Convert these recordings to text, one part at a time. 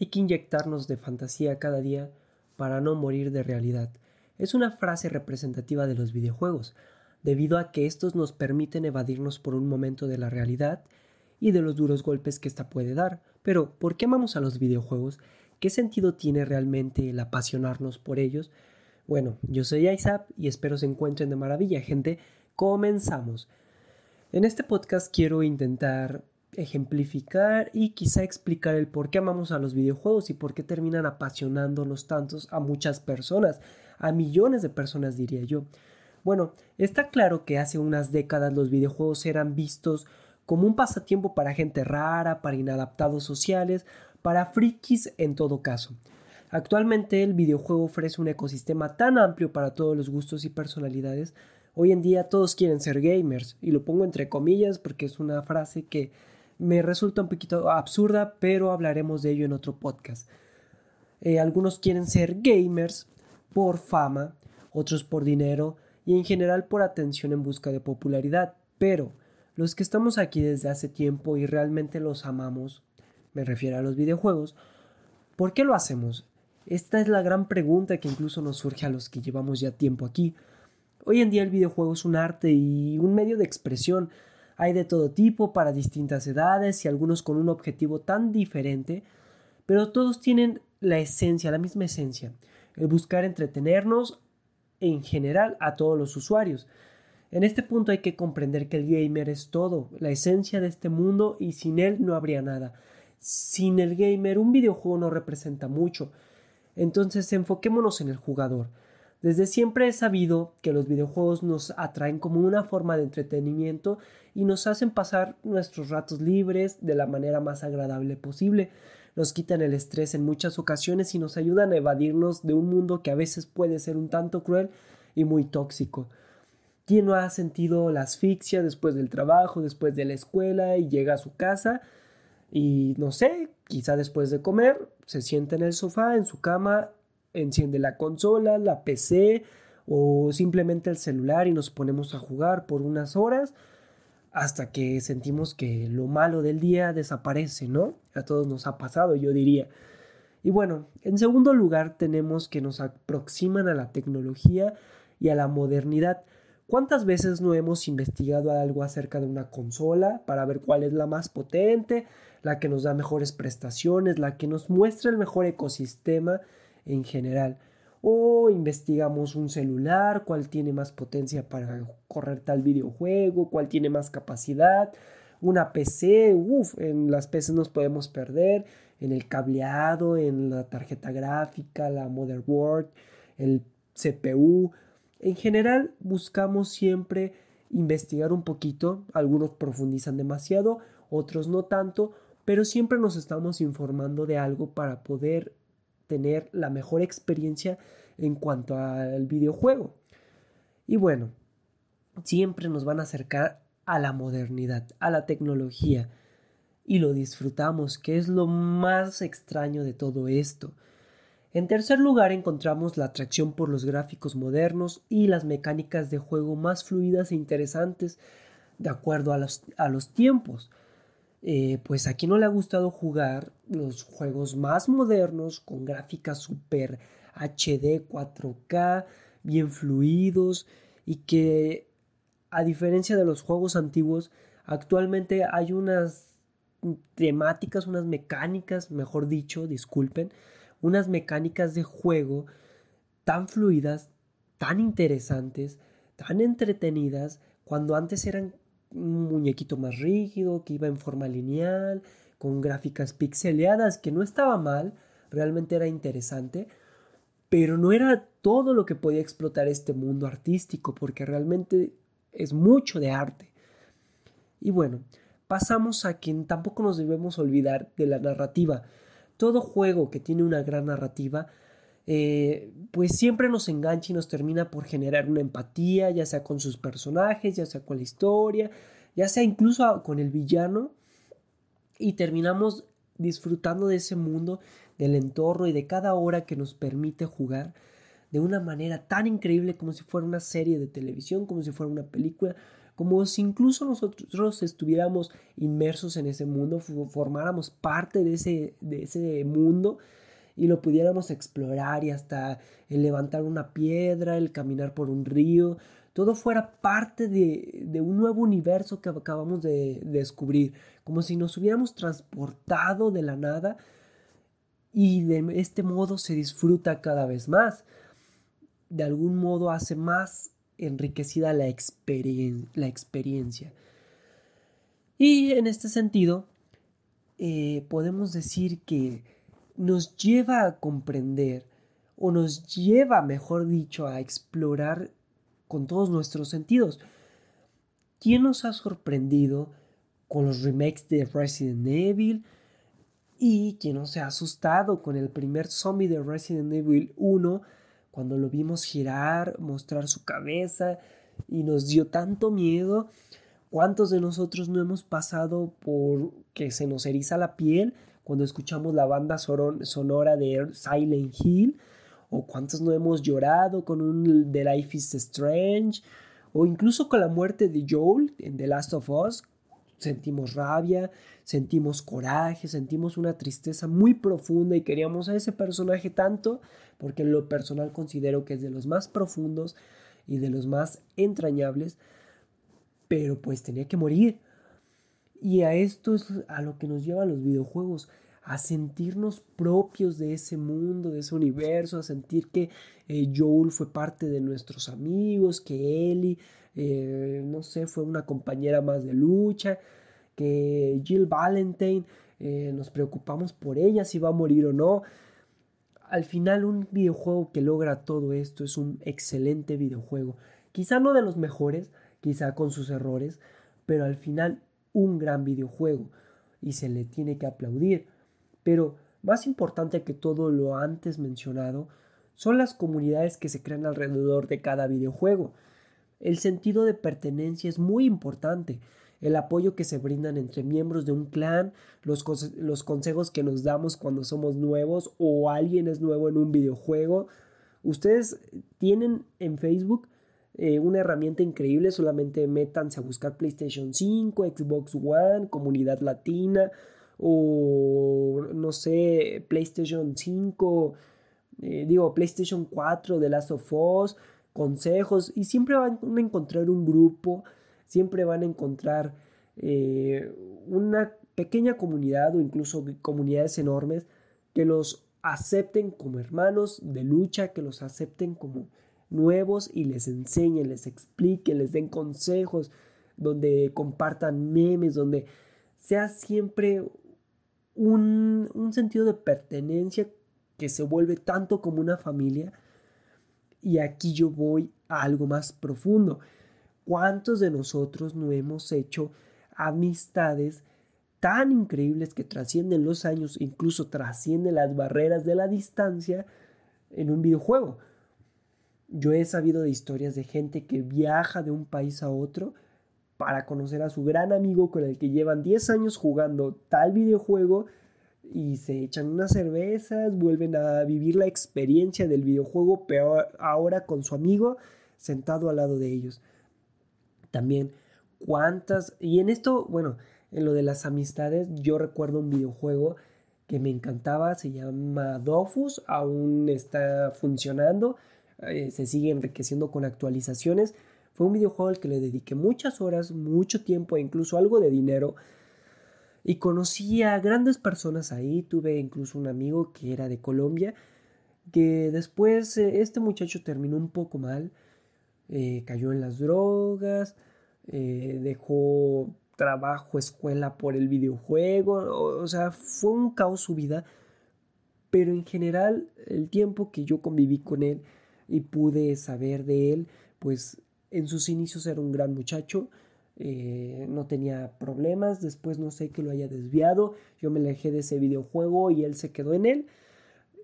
hay que inyectarnos de fantasía cada día para no morir de realidad. Es una frase representativa de los videojuegos, debido a que estos nos permiten evadirnos por un momento de la realidad y de los duros golpes que ésta puede dar. Pero, ¿por qué amamos a los videojuegos? ¿Qué sentido tiene realmente el apasionarnos por ellos? Bueno, yo soy Isaac y espero se encuentren de maravilla, gente. Comenzamos. En este podcast quiero intentar ejemplificar y quizá explicar el por qué amamos a los videojuegos y por qué terminan apasionándonos tantos a muchas personas, a millones de personas diría yo. Bueno, está claro que hace unas décadas los videojuegos eran vistos como un pasatiempo para gente rara, para inadaptados sociales, para frikis en todo caso. Actualmente el videojuego ofrece un ecosistema tan amplio para todos los gustos y personalidades. Hoy en día todos quieren ser gamers, y lo pongo entre comillas porque es una frase que me resulta un poquito absurda, pero hablaremos de ello en otro podcast. Eh, algunos quieren ser gamers por fama, otros por dinero y en general por atención en busca de popularidad, pero los que estamos aquí desde hace tiempo y realmente los amamos, me refiero a los videojuegos, ¿por qué lo hacemos? Esta es la gran pregunta que incluso nos surge a los que llevamos ya tiempo aquí. Hoy en día el videojuego es un arte y un medio de expresión. Hay de todo tipo, para distintas edades y algunos con un objetivo tan diferente, pero todos tienen la esencia, la misma esencia, el buscar entretenernos en general a todos los usuarios. En este punto hay que comprender que el gamer es todo, la esencia de este mundo y sin él no habría nada. Sin el gamer un videojuego no representa mucho. Entonces enfoquémonos en el jugador. Desde siempre he sabido que los videojuegos nos atraen como una forma de entretenimiento y nos hacen pasar nuestros ratos libres de la manera más agradable posible. Nos quitan el estrés en muchas ocasiones y nos ayudan a evadirnos de un mundo que a veces puede ser un tanto cruel y muy tóxico. ¿Quién no ha sentido la asfixia después del trabajo, después de la escuela y llega a su casa y no sé, quizá después de comer, se sienta en el sofá, en su cama, enciende la consola, la PC o simplemente el celular y nos ponemos a jugar por unas horas hasta que sentimos que lo malo del día desaparece, ¿no? A todos nos ha pasado, yo diría. Y bueno, en segundo lugar tenemos que nos aproximan a la tecnología y a la modernidad. ¿Cuántas veces no hemos investigado algo acerca de una consola para ver cuál es la más potente, la que nos da mejores prestaciones, la que nos muestra el mejor ecosistema en general? O investigamos un celular, cuál tiene más potencia para correr tal videojuego, cuál tiene más capacidad, una PC, uff, en las PCs nos podemos perder, en el cableado, en la tarjeta gráfica, la motherboard, el CPU, en general buscamos siempre investigar un poquito, algunos profundizan demasiado, otros no tanto, pero siempre nos estamos informando de algo para poder tener la mejor experiencia en cuanto al videojuego. Y bueno, siempre nos van a acercar a la modernidad, a la tecnología, y lo disfrutamos, que es lo más extraño de todo esto. En tercer lugar encontramos la atracción por los gráficos modernos y las mecánicas de juego más fluidas e interesantes de acuerdo a los, tiempos. Eh, pues a quien no le ha gustado jugar los juegos más modernos con gráficas super HD 4K, bien fluidos y que a diferencia de los juegos antiguos, actualmente hay unas temáticas, unas mecánicas, mejor dicho, disculpen, unas mecánicas de juego tan fluidas, tan interesantes, tan entretenidas, cuando antes eran un muñequito más rígido, que iba en forma lineal, con gráficas pixeleadas, que no estaba mal, realmente era interesante, pero no era todo lo que podía explotar este mundo artístico, porque realmente es mucho de arte. Y bueno, pasamos a quien tampoco nos debemos olvidar de la narrativa todo juego que tiene una gran narrativa, eh, pues siempre nos engancha y nos termina por generar una empatía, ya sea con sus personajes, ya sea con la historia, ya sea incluso con el villano, y terminamos disfrutando de ese mundo, del entorno y de cada hora que nos permite jugar de una manera tan increíble como si fuera una serie de televisión, como si fuera una película, como si incluso nosotros estuviéramos inmersos en ese mundo, formáramos parte de ese, de ese mundo y lo pudiéramos explorar y hasta el levantar una piedra, el caminar por un río, todo fuera parte de, de un nuevo universo que acabamos de, descubrir, como si nos hubiéramos transportado de la nada y de este modo se disfruta cada vez más. De algún modo hace más enriquecida la, la experiencia. Y en este sentido, eh, podemos decir que nos lleva a comprender o nos lleva, mejor dicho, a explorar con todos nuestros sentidos. ¿Quién nos ha sorprendido con los remakes de Resident Evil? ¿Y quién nos ha asustado con el primer zombie de Resident Evil 1 cuando lo vimos girar, mostrar su cabeza y nos dio tanto miedo? ¿Cuántos de nosotros no hemos pasado por que se nos eriza la piel cuando escuchamos la banda sonora de Silent Hill? ¿O cuántos no hemos llorado con un The Life is Strange? O incluso con la muerte de Joel en The Last of Us. Sentimos rabia, sentimos coraje, sentimos una tristeza muy profunda y queríamos a ese personaje tanto porque en lo personal considero que es de los más profundos y de los más entrañables, pero pues tenía que morir. Y a esto es a lo que nos llevan los videojuegos, a sentirnos propios de ese mundo, de ese universo, a sentir que eh, Joel fue parte de nuestros amigos, que Ellie, eh, no sé, fue una compañera más de lucha, que Jill Valentine, eh, nos preocupamos por ella, si va a morir o no. Al final un videojuego que logra todo esto es un excelente videojuego. Quizá no de los mejores, quizá con sus errores, pero al final un gran videojuego y se le tiene que aplaudir. Pero más importante que todo lo antes mencionado son las comunidades que se crean alrededor de cada videojuego. El sentido de pertenencia es muy importante, el apoyo que se brindan entre miembros de un clan, los, consejos que nos damos cuando somos nuevos o alguien es nuevo en un videojuego. Ustedes tienen en Facebook eh, una herramienta increíble, solamente métanse a buscar PlayStation 5, Xbox One, comunidad latina, o no sé, PlayStation 5, eh, digo, PlayStation 4 de Last of Us, consejos, y siempre van a encontrar un grupo, siempre van a encontrar eh, una pequeña comunidad o incluso comunidades enormes que los acepten como hermanos de lucha, que los acepten como nuevos y les enseñen, les expliquen, les den consejos, donde compartan memes, donde sea siempre un, sentido de pertenencia que se vuelve tanto como una familia. Y aquí yo voy a algo más profundo. ¿Cuántos de nosotros no hemos hecho amistades tan increíbles que trascienden los años, incluso trascienden las barreras de la distancia en un videojuego? Yo he sabido de historias de gente que viaja de un país a otro para conocer a su gran amigo con el que llevan 10 años jugando tal videojuego y se echan unas cervezas, vuelven a vivir la experiencia del videojuego, pero ahora con su amigo sentado al lado de ellos. También, cuántas, y en esto, bueno, en lo de las amistades, yo recuerdo un videojuego que me encantaba, se llama Dofus, aún está funcionando, eh, se sigue enriqueciendo con actualizaciones fue un videojuego al que le dediqué muchas horas, mucho tiempo e incluso algo de dinero. Y conocí a grandes personas ahí. Tuve incluso un amigo que era de Colombia. Que después eh, este muchacho terminó un poco mal. Eh, cayó en las drogas. Eh, dejó trabajo, escuela por el videojuego. O, o sea, fue un caos su vida. Pero en general, el tiempo que yo conviví con él y pude saber de él, pues en sus inicios era un gran muchacho, eh, no tenía problemas, después no sé que lo haya desviado, yo me alejé de ese videojuego y él se quedó en él,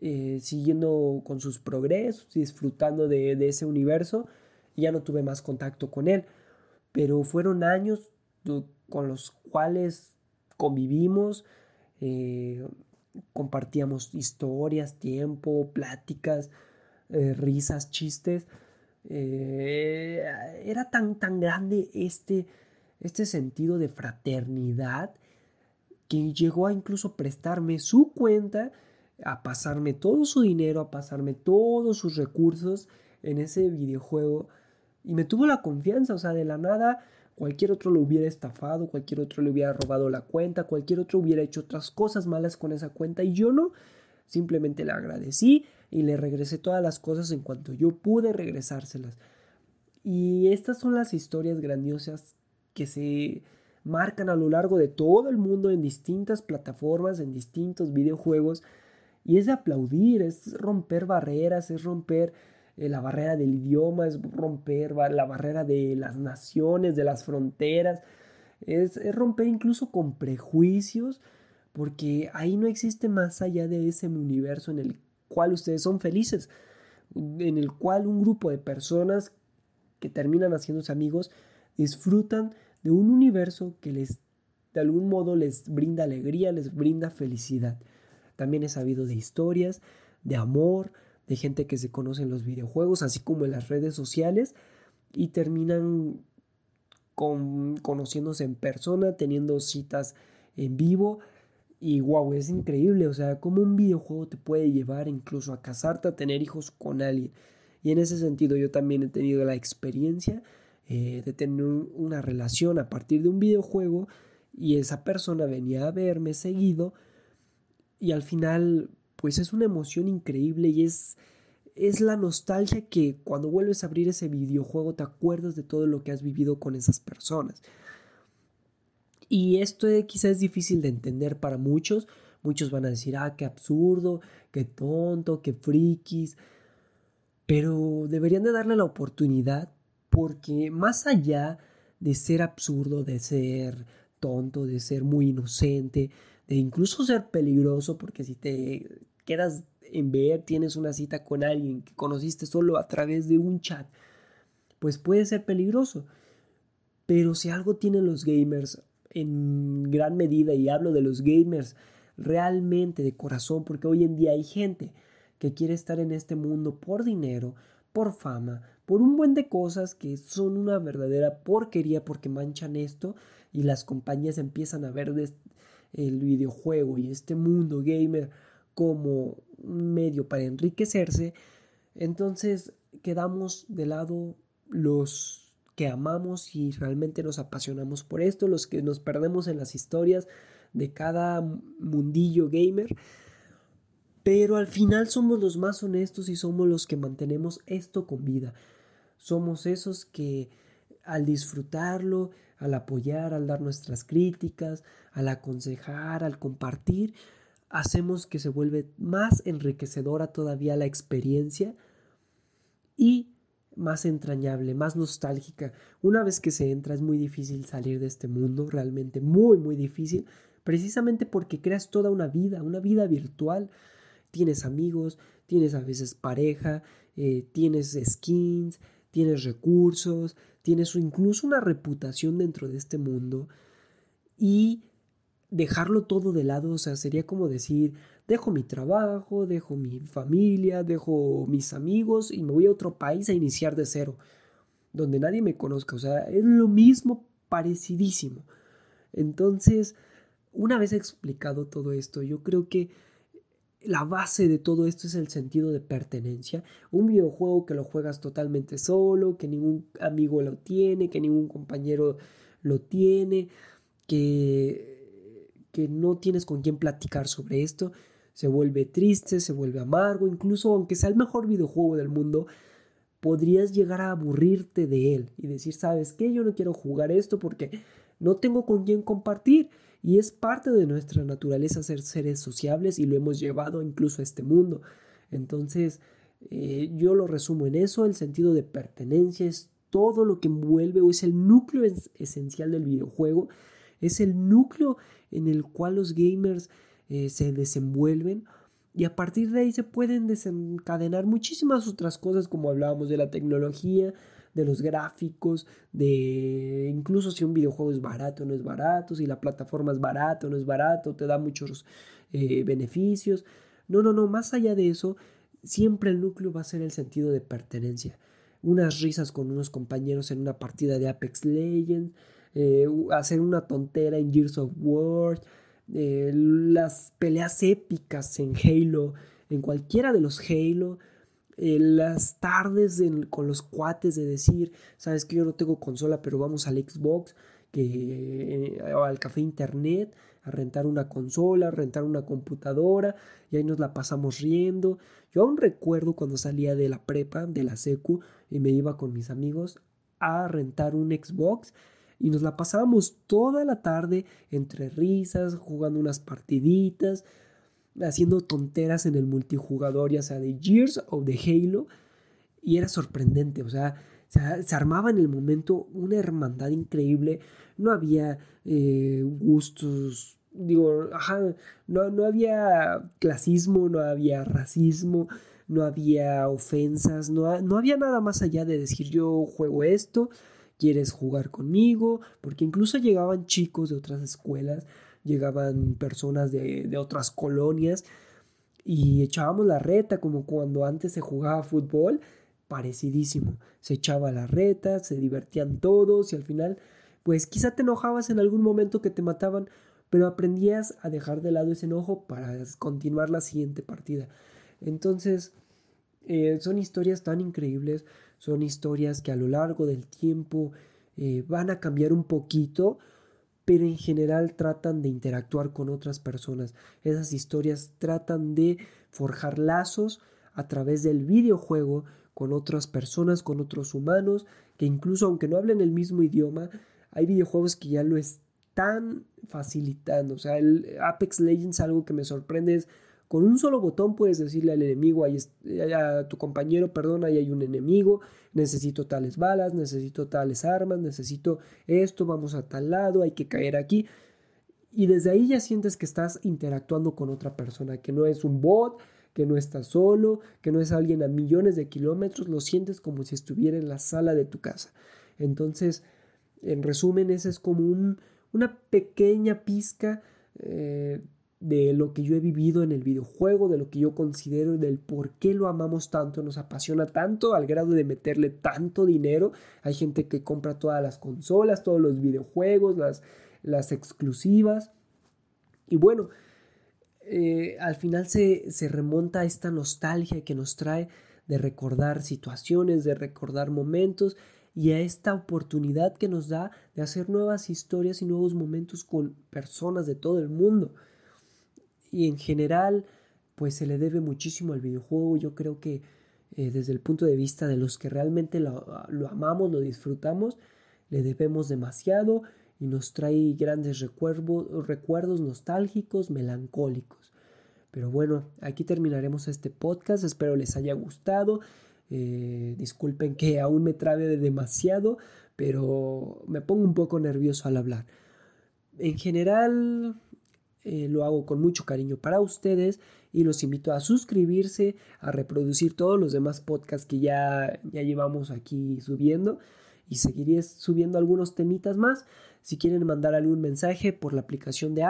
eh, siguiendo con sus progresos, disfrutando de, ese universo, ya no tuve más contacto con él, pero fueron años con los cuales convivimos, eh, compartíamos historias, tiempo, pláticas, risas, chistes, Eh, era tan, tan grande este, este sentido de fraternidad que llegó a incluso prestarme su cuenta, a pasarme todo su dinero, a pasarme todos sus recursos en ese videojuego. Y me tuvo la confianza, o sea, de la nada cualquier otro lo hubiera estafado, cualquier otro le hubiera robado la cuenta, cualquier otro hubiera hecho otras cosas malas con esa cuenta y yo no. Simplemente le agradecí y le regresé todas las cosas en cuanto yo pude regresárselas. Y estas son las historias grandiosas que se marcan a lo largo de todo el mundo en distintas plataformas, en distintos videojuegos. Y es de aplaudir, es romper barreras, es romper eh, la barrera del idioma, es romper la barrera de las naciones, de las fronteras, es, es romper incluso con prejuicios, porque ahí no existe más allá de ese universo en el cual ustedes son felices, en el cual un grupo de personas que terminan haciéndose amigos disfrutan de un universo que les de algún modo les brinda alegría, les brinda felicidad. También he sabido de historias, de amor, de gente que se conoce en los videojuegos, así como en las redes sociales, y terminan con, conociéndose en persona, teniendo citas en vivo. Y wow, es increíble, o sea, cómo un videojuego te puede llevar incluso a casarte, a tener hijos con alguien. Y en ese sentido yo también he tenido la experiencia eh, de tener una relación a partir de un videojuego y esa persona venía a verme seguido y al final pues es una emoción increíble y es, es la nostalgia que cuando vuelves a abrir ese videojuego te acuerdas de todo lo que has vivido con esas personas. Y esto quizás es difícil de entender para muchos. Muchos van a decir, ah, qué absurdo, qué tonto, qué frikis. Pero deberían de darle la oportunidad porque más allá de ser absurdo, de ser tonto, de ser muy inocente, de incluso ser peligroso, porque si te quedas en ver, tienes una cita con alguien que conociste solo a través de un chat, pues puede ser peligroso. Pero si algo tienen los gamers en gran medida, y hablo de los gamers realmente de corazón, porque hoy en día hay gente que quiere estar en este mundo por dinero, por fama, por un buen de cosas que son una verdadera porquería porque manchan esto y las compañías empiezan a ver el videojuego y este mundo gamer como un medio para enriquecerse, entonces quedamos de lado los que amamos y realmente nos apasionamos por esto, los que nos perdemos en las historias de cada mundillo gamer. Pero al final somos los más honestos y somos los que mantenemos esto con vida. Somos esos que al disfrutarlo, al apoyar, al dar nuestras críticas, al aconsejar, al compartir, hacemos que se vuelve más enriquecedora todavía la experiencia y más entrañable, más nostálgica. Una vez que se entra es muy difícil salir de este mundo, realmente muy, muy difícil, precisamente porque creas toda una vida, una vida virtual. Tienes amigos, tienes a veces pareja, eh, tienes skins, tienes recursos, tienes incluso una reputación dentro de este mundo y dejarlo todo de lado, o sea, sería como decir, dejo mi trabajo, dejo mi familia, dejo mis amigos y me voy a otro país a iniciar de cero, donde nadie me conozca, o sea, es lo mismo, parecidísimo. Entonces, una vez explicado todo esto, yo creo que la base de todo esto es el sentido de pertenencia. Un videojuego que lo juegas totalmente solo, que ningún amigo lo tiene, que ningún compañero lo tiene, que que no tienes con quién platicar sobre esto, se vuelve triste, se vuelve amargo, incluso aunque sea el mejor videojuego del mundo, podrías llegar a aburrirte de él y decir, ¿sabes qué? Yo no quiero jugar esto porque no tengo con quién compartir. Y es parte de nuestra naturaleza ser seres sociables y lo hemos llevado incluso a este mundo. Entonces, eh, yo lo resumo en eso, el sentido de pertenencia es todo lo que envuelve o es el núcleo esencial del videojuego es el núcleo en el cual los gamers eh, se desenvuelven y a partir de ahí se pueden desencadenar muchísimas otras cosas como hablábamos de la tecnología, de los gráficos, de incluso si un videojuego es barato o no es barato, si la plataforma es barato o no es barato, te da muchos eh, beneficios. No, no, no, más allá de eso, siempre el núcleo va a ser el sentido de pertenencia. unas risas con unos compañeros en una partida de Apex Legends, eh, hacer una tontera en Gears of War, eh, las peleas épicas en Halo, en cualquiera de los Halo, eh, las tardes con los cuates de decir, sabes que yo no tengo consola, pero vamos al Xbox, que, al café internet, a rentar una consola, a rentar una computadora, y ahí nos la pasamos riendo. Yo aún recuerdo cuando salía de la prepa, de la secu, y me iba con mis amigos a rentar un Xbox y nos la pasábamos toda la tarde entre risas, jugando unas partiditas, haciendo tonteras en el multijugador, ya sea de Gears o de Halo, y era sorprendente, o sea, se armaba en el momento una hermandad increíble, no había eh, gustos, digo, ajá, no, no había clasismo, no había racismo, no había ofensas, no, no había nada más allá de decir yo juego esto, quieres jugar conmigo, porque incluso llegaban chicos de otras escuelas, llegaban personas de, de otras colonias y echábamos la reta como cuando antes se jugaba fútbol, parecidísimo. Se echaba la reta, se divertían todos y al final, pues quizá te enojabas en algún momento que te mataban, pero aprendías a dejar de lado ese enojo para continuar la siguiente partida. Entonces, eh, son historias tan increíbles, son historias que a lo largo del tiempo eh, van a cambiar un poquito, pero en general tratan de interactuar con otras personas. Esas historias tratan de forjar lazos a través del videojuego con otras personas, con otros humanos, que incluso aunque no hablen el mismo idioma, hay videojuegos que ya lo están facilitando. O sea, el Apex Legends algo que me sorprende es con un solo botón puedes decirle al enemigo, a tu compañero, perdón, ahí hay un enemigo, necesito tales balas, necesito tales armas, necesito esto, vamos a tal lado, hay que caer aquí. Y desde ahí ya sientes que estás interactuando con otra persona, que no es un bot, que no estás solo, que no es alguien a millones de kilómetros, lo sientes como si estuviera en la sala de tu casa. Entonces, en resumen, esa es como una pequeña pizca eh, de lo que yo he vivido en el videojuego, de lo que yo considero, del por qué lo amamos tanto, nos apasiona tanto al grado de meterle tanto dinero. Hay gente que compra todas las consolas, todos los videojuegos, las, las exclusivas. Y bueno, eh, al final se, se remonta a esta nostalgia que nos trae de recordar situaciones, de recordar momentos y a esta oportunidad que nos da de hacer nuevas historias y nuevos momentos con personas de todo el mundo y en general pues se le debe muchísimo al videojuego. Yo creo que eh, desde el punto de vista de los que realmente lo, amamos, lo disfrutamos, le debemos demasiado y nos trae grandes recuerdos nostálgicos, melancólicos. Pero bueno, aquí terminaremos este podcast, espero les haya gustado. Eh, disculpen que aún me trabe demasiado, pero me pongo un poco nervioso al hablar. En general, eh, lo hago con mucho cariño para ustedes y los invito a suscribirse, a reproducir todos los demás podcasts que ya, ya llevamos aquí subiendo y seguiré subiendo algunos temitas más. Si quieren mandar algún mensaje por la aplicación de,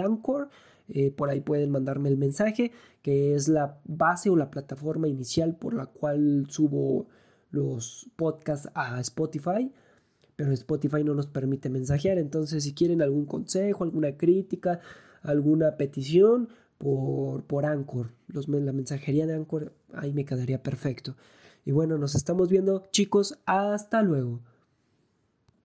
Anchor, eh, por ahí pueden mandarme el mensaje, que es la base o la plataforma inicial por la cual subo los podcasts a Spotify pero Spotify no nos permite mensajear. Entonces, si quieren algún consejo, alguna crítica, alguna petición por, por Anchor. Los, la mensajería de Anchor ahí me quedaría perfecto. Y bueno, nos estamos viendo chicos. Hasta luego.